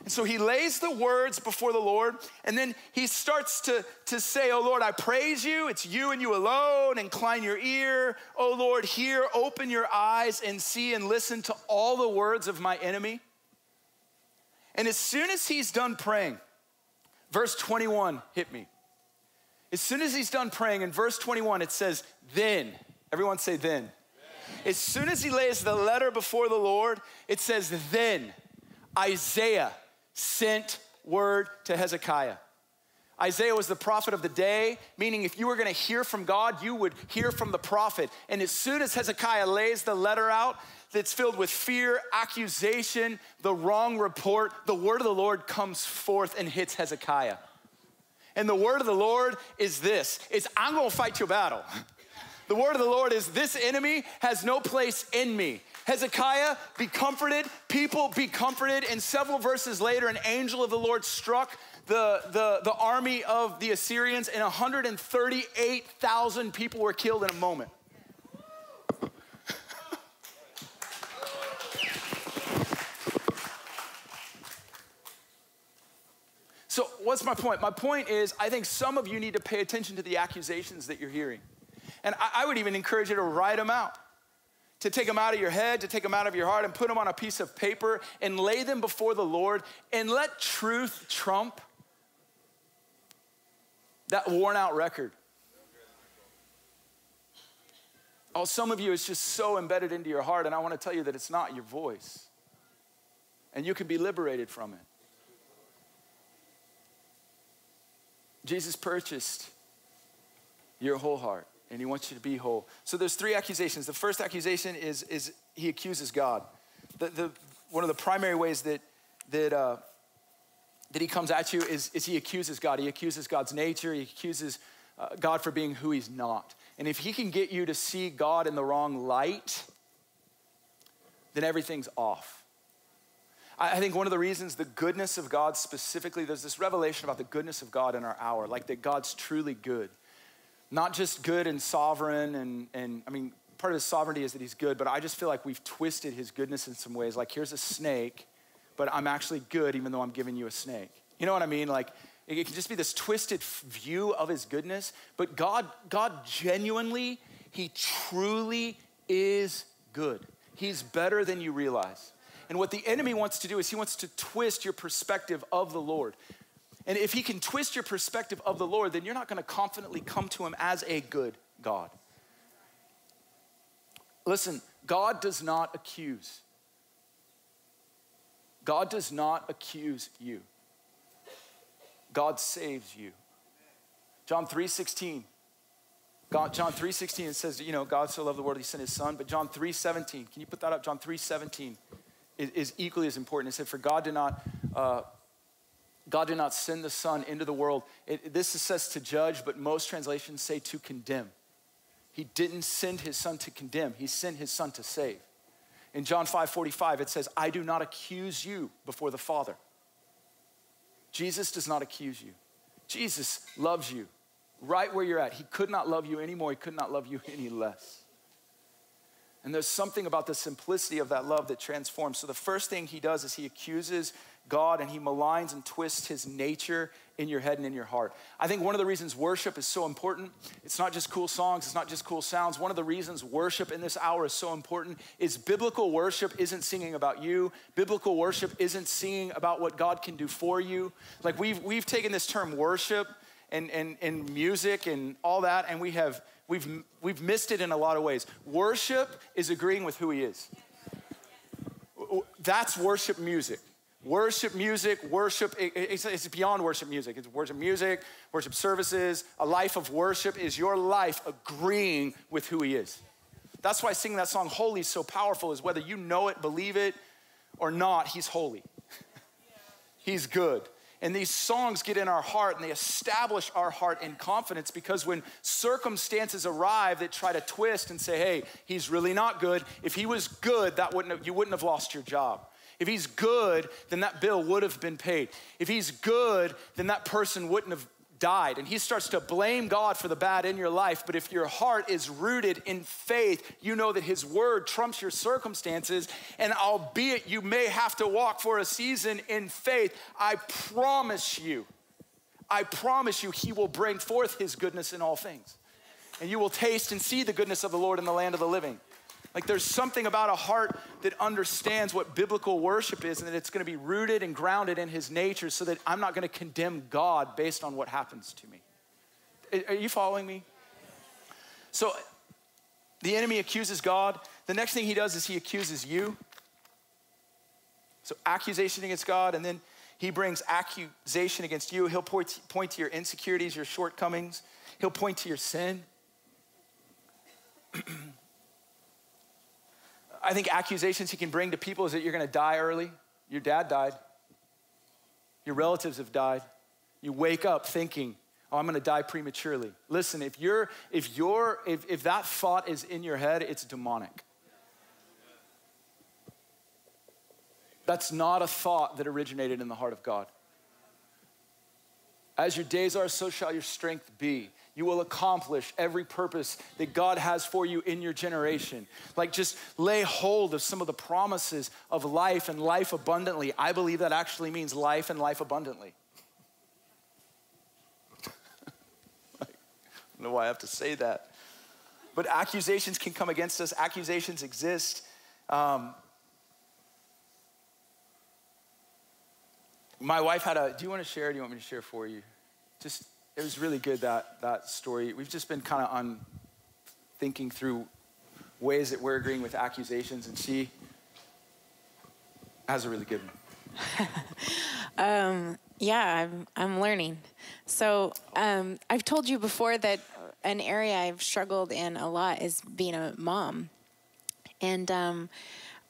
And so he lays the words before the Lord, and then he starts to, to say, Oh Lord, I praise you. It's you and you alone. Incline your ear. Oh Lord, hear, open your eyes, and see and listen to all the words of my enemy. And as soon as he's done praying, verse 21 hit me. As soon as he's done praying, in verse 21, it says, Then, everyone say, Then. As soon as he lays the letter before the Lord, it says, Then Isaiah sent word to Hezekiah. Isaiah was the prophet of the day, meaning if you were gonna hear from God, you would hear from the prophet. And as soon as Hezekiah lays the letter out, that's filled with fear, accusation, the wrong report, the word of the Lord comes forth and hits Hezekiah. And the word of the Lord is this is I'm gonna fight your battle. The word of the Lord is this enemy has no place in me. Hezekiah, be comforted. People, be comforted. And several verses later, an angel of the Lord struck the, the, the army of the Assyrians, and 138,000 people were killed in a moment. So, what's my point? My point is, I think some of you need to pay attention to the accusations that you're hearing. And I, I would even encourage you to write them out to take them out of your head, to take them out of your heart, and put them on a piece of paper and lay them before the Lord and let truth trump that worn out record. Oh, some of you, it's just so embedded into your heart, and I want to tell you that it's not your voice. And you can be liberated from it. Jesus purchased your whole heart and he wants you to be whole. So there's three accusations. The first accusation is, is he accuses God. The, the, one of the primary ways that, that, uh, that he comes at you is, is he accuses God. He accuses God's nature. He accuses uh, God for being who he's not. And if he can get you to see God in the wrong light, then everything's off. I think one of the reasons the goodness of God specifically, there's this revelation about the goodness of God in our hour, like that God's truly good not just good and sovereign and, and I mean, part of his sovereignty is that he's good, but I just feel like we've twisted his goodness in some ways. Like, here's a snake, but I'm actually good even though I'm giving you a snake. You know what I mean? Like, it can just be this twisted view of his goodness, but God, God genuinely, he truly is good. He's better than you realize. And what the enemy wants to do is he wants to twist your perspective of the Lord. And if he can twist your perspective of the Lord, then you're not going to confidently come to him as a good God. Listen, God does not accuse. God does not accuse you. God saves you. John 3:16. God, John 3:16 it says, you know, God so loved the world he sent his son, but John 3:17, can you put that up? John 3:17 is, is equally as important. It said, For God did not uh, God did not send the Son into the world. It, this says to judge, but most translations say to condemn. He didn't send his Son to condemn, he sent his Son to save. In John 5 45, it says, I do not accuse you before the Father. Jesus does not accuse you. Jesus loves you right where you're at. He could not love you anymore, he could not love you any less. And there's something about the simplicity of that love that transforms. So the first thing he does is he accuses God and he maligns and twists his nature in your head and in your heart. I think one of the reasons worship is so important, it's not just cool songs, it's not just cool sounds. One of the reasons worship in this hour is so important is biblical worship isn't singing about you. Biblical worship isn't singing about what God can do for you. Like we've we've taken this term worship and and, and music and all that, and we have we've we've missed it in a lot of ways. Worship is agreeing with who he is. That's worship music. Worship music, worship, it's beyond worship music. It's worship music, worship services. A life of worship is your life agreeing with who He is. That's why singing that song, Holy, is so powerful, is whether you know it, believe it, or not, He's holy. he's good. And these songs get in our heart and they establish our heart in confidence because when circumstances arrive that try to twist and say, hey, he's really not good, if he was good, that wouldn't have, you wouldn't have lost your job. If he's good, then that bill would have been paid. If he's good, then that person wouldn't have died. And he starts to blame God for the bad in your life. But if your heart is rooted in faith, you know that his word trumps your circumstances. And albeit you may have to walk for a season in faith, I promise you, I promise you, he will bring forth his goodness in all things. And you will taste and see the goodness of the Lord in the land of the living. Like there's something about a heart that understands what biblical worship is and that it's going to be rooted and grounded in his nature so that I'm not going to condemn God based on what happens to me. Are you following me? So the enemy accuses God. The next thing he does is he accuses you. So accusation against God, and then he brings accusation against you. He'll point, point to your insecurities, your shortcomings. He'll point to your sin. I think accusations he can bring to people is that you're going to die early. Your dad died. Your relatives have died. You wake up thinking, oh, I'm going to die prematurely. Listen, if you're, if you're, if, if that thought is in your head, it's demonic. That's not a thought that originated in the heart of God. As your days are, so shall your strength be. You will accomplish every purpose that God has for you in your generation. Like, just lay hold of some of the promises of life and life abundantly. I believe that actually means life and life abundantly. I don't know why I have to say that. But accusations can come against us, accusations exist. Um, my wife had a, do you want to share? do you want me to share for you? Just, it was really good that, that story. We've just been kind of on thinking through ways that we're agreeing with accusations, and she has a really good one. um, yeah, I'm, I'm learning. So um, I've told you before that an area I've struggled in a lot is being a mom. And um,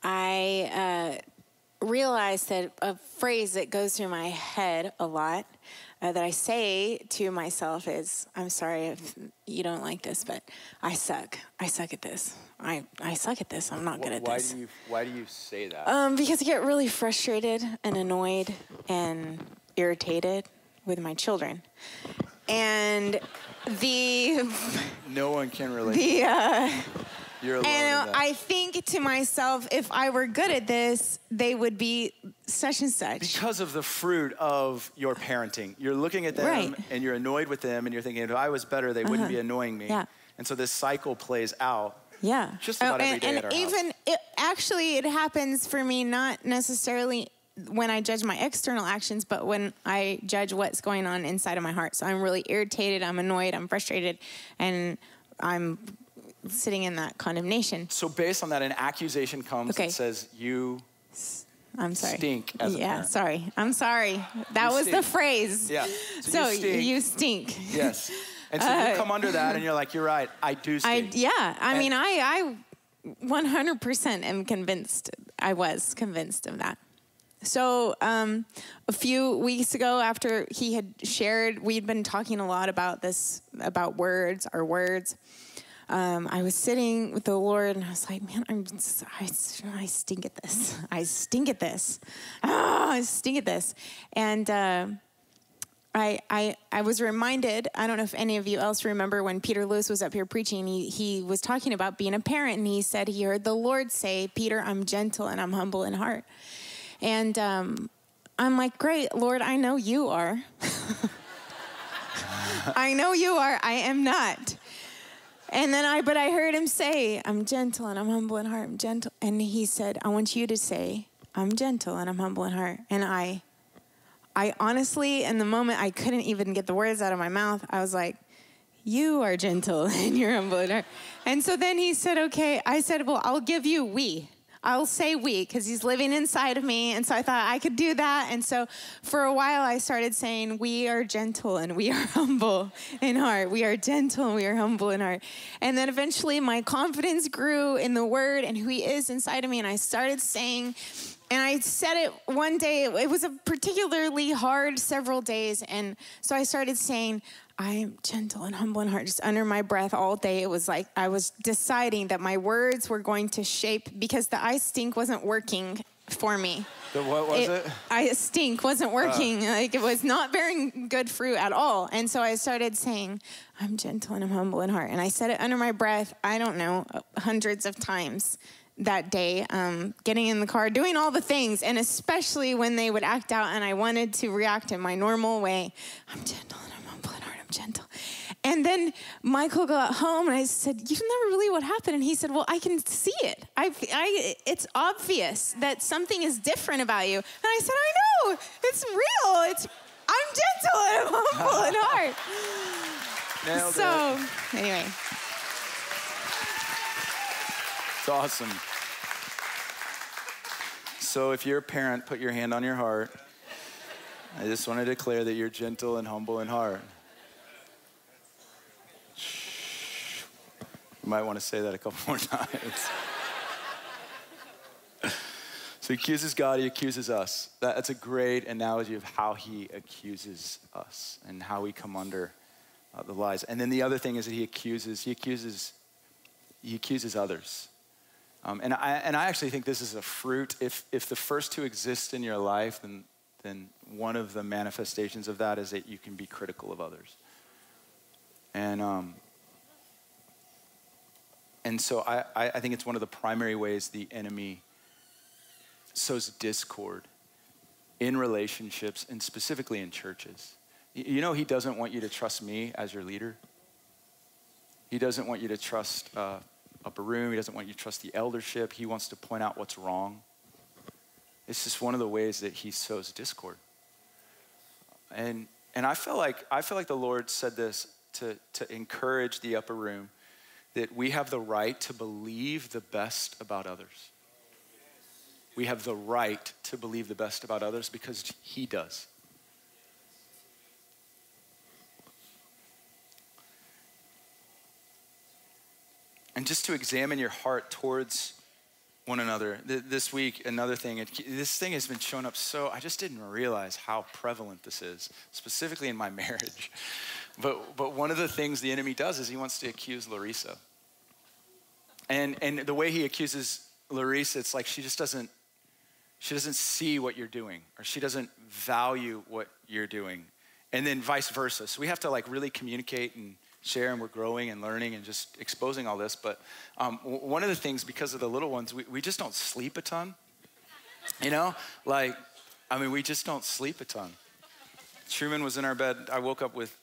I uh, realized that a phrase that goes through my head a lot uh, that I say to myself is, I'm sorry if you don't like this, but I suck. I suck at this. I, I suck at this. I'm not good at why this. Do you, why do you say that? Um, because I get really frustrated and annoyed and irritated with my children. And the no one can relate. The uh. And I think to myself, if I were good at this, they would be such and such. Because of the fruit of your parenting, you're looking at them right. and you're annoyed with them, and you're thinking, if I was better, they uh-huh. wouldn't be annoying me. Yeah. And so this cycle plays out. Yeah. Just about oh, every day and, and even it, actually, it happens for me not necessarily when I judge my external actions, but when I judge what's going on inside of my heart. So I'm really irritated, I'm annoyed, I'm frustrated, and I'm sitting in that condemnation. So based on that, an accusation comes okay. that says you. I'm sorry. Stink as yeah, parent. sorry. I'm sorry. That you was stink. the phrase. Yeah. So, so you, stink. you stink. Yes. And so uh, you come under that, and you're like, "You're right. I do stink." I, yeah. I and mean, I, I 100% am convinced. I was convinced of that. So, um, a few weeks ago, after he had shared, we'd been talking a lot about this, about words, our words um, I was sitting with the Lord and I was like, man, I'm I, I stink at this. I stink at this. Oh, I stink at this. And uh, I, I, I was reminded, I don't know if any of you else remember when Peter Lewis was up here preaching, he, he was talking about being a parent and he said he heard the Lord say, Peter, I'm gentle and I'm humble in heart. And um, I'm like, great, Lord, I know you are. I know you are. I am not. And then I, but I heard him say, I'm gentle and I'm humble in heart. I'm gentle. And he said, I want you to say, I'm gentle and I'm humble in heart. And I, I honestly, in the moment, I couldn't even get the words out of my mouth. I was like, you are gentle and you're humble in heart. And so then he said, okay. I said, well, I'll give you we. I'll say we because he's living inside of me. And so I thought I could do that. And so for a while, I started saying, We are gentle and we are humble in heart. We are gentle and we are humble in heart. And then eventually, my confidence grew in the word and who he is inside of me. And I started saying, and I said it one day, it was a particularly hard several days. And so I started saying, I am gentle and humble in heart, just under my breath all day. It was like I was deciding that my words were going to shape because the I stink wasn't working for me. The what was it? it? I stink wasn't uh. working. Uh. Like it was not bearing good fruit at all. And so I started saying, I'm gentle and I'm humble in heart. And I said it under my breath, I don't know, hundreds of times that day, um, getting in the car, doing all the things, and especially when they would act out and I wanted to react in my normal way. I'm gentle gentle. And then Michael got home and I said, You never really what happened. And he said, Well, I can see it. I, I, it's obvious that something is different about you. And I said, I know. It's real. It's, I'm gentle and I'm humble in heart. Nailed so, it. anyway. It's awesome. So, if you're a parent, put your hand on your heart. I just want to declare that you're gentle and humble in heart. You might want to say that a couple more times. so he accuses God, he accuses us. That's a great analogy of how he accuses us and how we come under uh, the lies. And then the other thing is that he accuses, he accuses, he accuses others. Um, and, I, and I actually think this is a fruit. If, if the first two exist in your life, then, then one of the manifestations of that is that you can be critical of others. And, um, and so I, I think it's one of the primary ways the enemy sows discord in relationships and specifically in churches. You know, he doesn't want you to trust me as your leader. He doesn't want you to trust uh, upper room. He doesn't want you to trust the eldership. He wants to point out what's wrong. It's just one of the ways that he sows discord. And, and I feel like I feel like the Lord said this to, to encourage the upper room that we have the right to believe the best about others. We have the right to believe the best about others because he does. and just to examine your heart towards one another. This week, another thing, this thing has been showing up so, I just didn't realize how prevalent this is, specifically in my marriage. But, but one of the things the enemy does is he wants to accuse Larissa. And, and the way he accuses Larissa, it's like she just doesn't, she doesn't see what you're doing, or she doesn't value what you're doing. And then vice versa. So we have to like really communicate and share and we're growing and learning and just exposing all this. But um, one of the things, because of the little ones, we, we just don't sleep a ton. You know, like, I mean, we just don't sleep a ton. Truman was in our bed. I woke up with,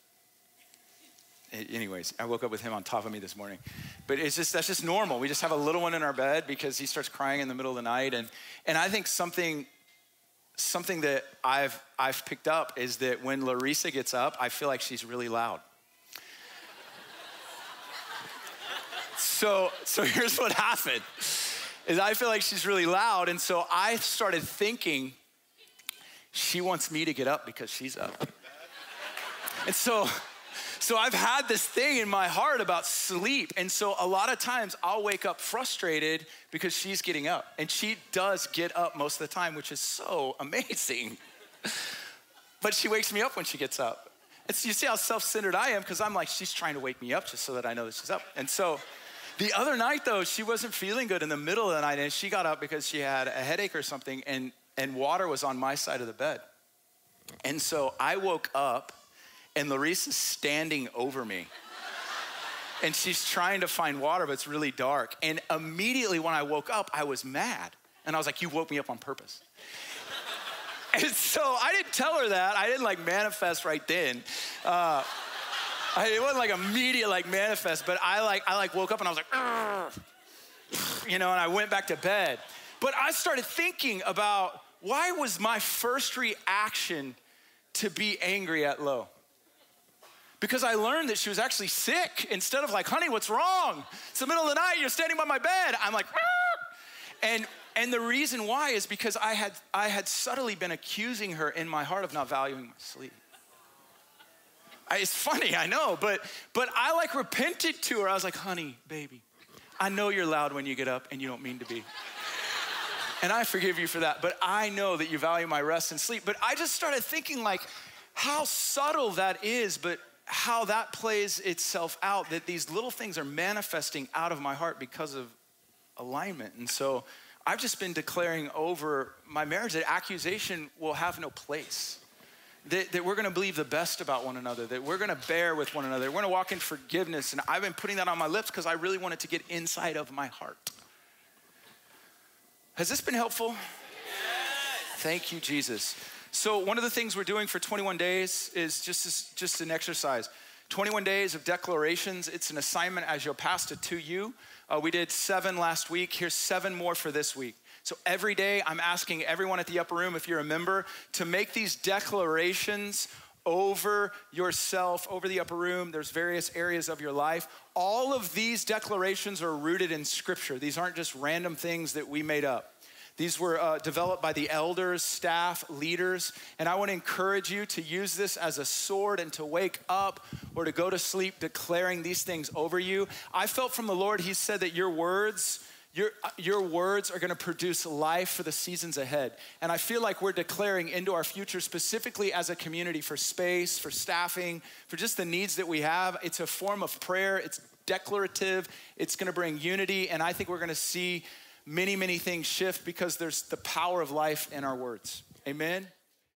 anyways, I woke up with him on top of me this morning. But it's just, that's just normal. We just have a little one in our bed because he starts crying in the middle of the night. And, and I think something, something that I've, I've picked up is that when Larissa gets up, I feel like she's really loud. so, so here's what happened is I feel like she's really loud. And so I started thinking, she wants me to get up because she's up. And so, so I've had this thing in my heart about sleep. And so a lot of times I'll wake up frustrated because she's getting up. And she does get up most of the time, which is so amazing. But she wakes me up when she gets up. And so you see how self centered I am because I'm like, she's trying to wake me up just so that I know that she's up. And so, the other night, though, she wasn't feeling good in the middle of the night, and she got up because she had a headache or something, and, and water was on my side of the bed. And so I woke up, and Larissa's standing over me. and she's trying to find water, but it's really dark. And immediately when I woke up, I was mad. And I was like, You woke me up on purpose. and so I didn't tell her that. I didn't like manifest right then. Uh, I, it wasn't like immediate like manifest, but I like I like woke up and I was like, you know, and I went back to bed. But I started thinking about why was my first reaction to be angry at Lo? Because I learned that she was actually sick. Instead of like, honey, what's wrong? It's the middle of the night, you're standing by my bed. I'm like, ah! and and the reason why is because I had I had subtly been accusing her in my heart of not valuing my sleep. It's funny, I know, but but I like repented to her. I was like, honey, baby, I know you're loud when you get up and you don't mean to be. And I forgive you for that, but I know that you value my rest and sleep. But I just started thinking like how subtle that is, but how that plays itself out, that these little things are manifesting out of my heart because of alignment. And so I've just been declaring over my marriage that accusation will have no place that, that we're going to believe the best about one another, that we're going to bear with one another, we're going to walk in forgiveness. And I've been putting that on my lips because I really want it to get inside of my heart. Has this been helpful? Yes. Thank you, Jesus. So, one of the things we're doing for 21 days is just, just an exercise. 21 days of declarations. It's an assignment as your pastor to you. Uh, we did seven last week. Here's seven more for this week. So every day, I'm asking everyone at the upper room, if you're a member, to make these declarations over yourself, over the upper room. There's various areas of your life. All of these declarations are rooted in Scripture. These aren't just random things that we made up. These were uh, developed by the elders, staff, leaders, and I want to encourage you to use this as a sword and to wake up or to go to sleep declaring these things over you. I felt from the Lord, He said that your words your, your words are going to produce life for the seasons ahead. And I feel like we're declaring into our future, specifically as a community, for space, for staffing, for just the needs that we have. It's a form of prayer, it's declarative, it's going to bring unity. And I think we're going to see many, many things shift because there's the power of life in our words. Amen?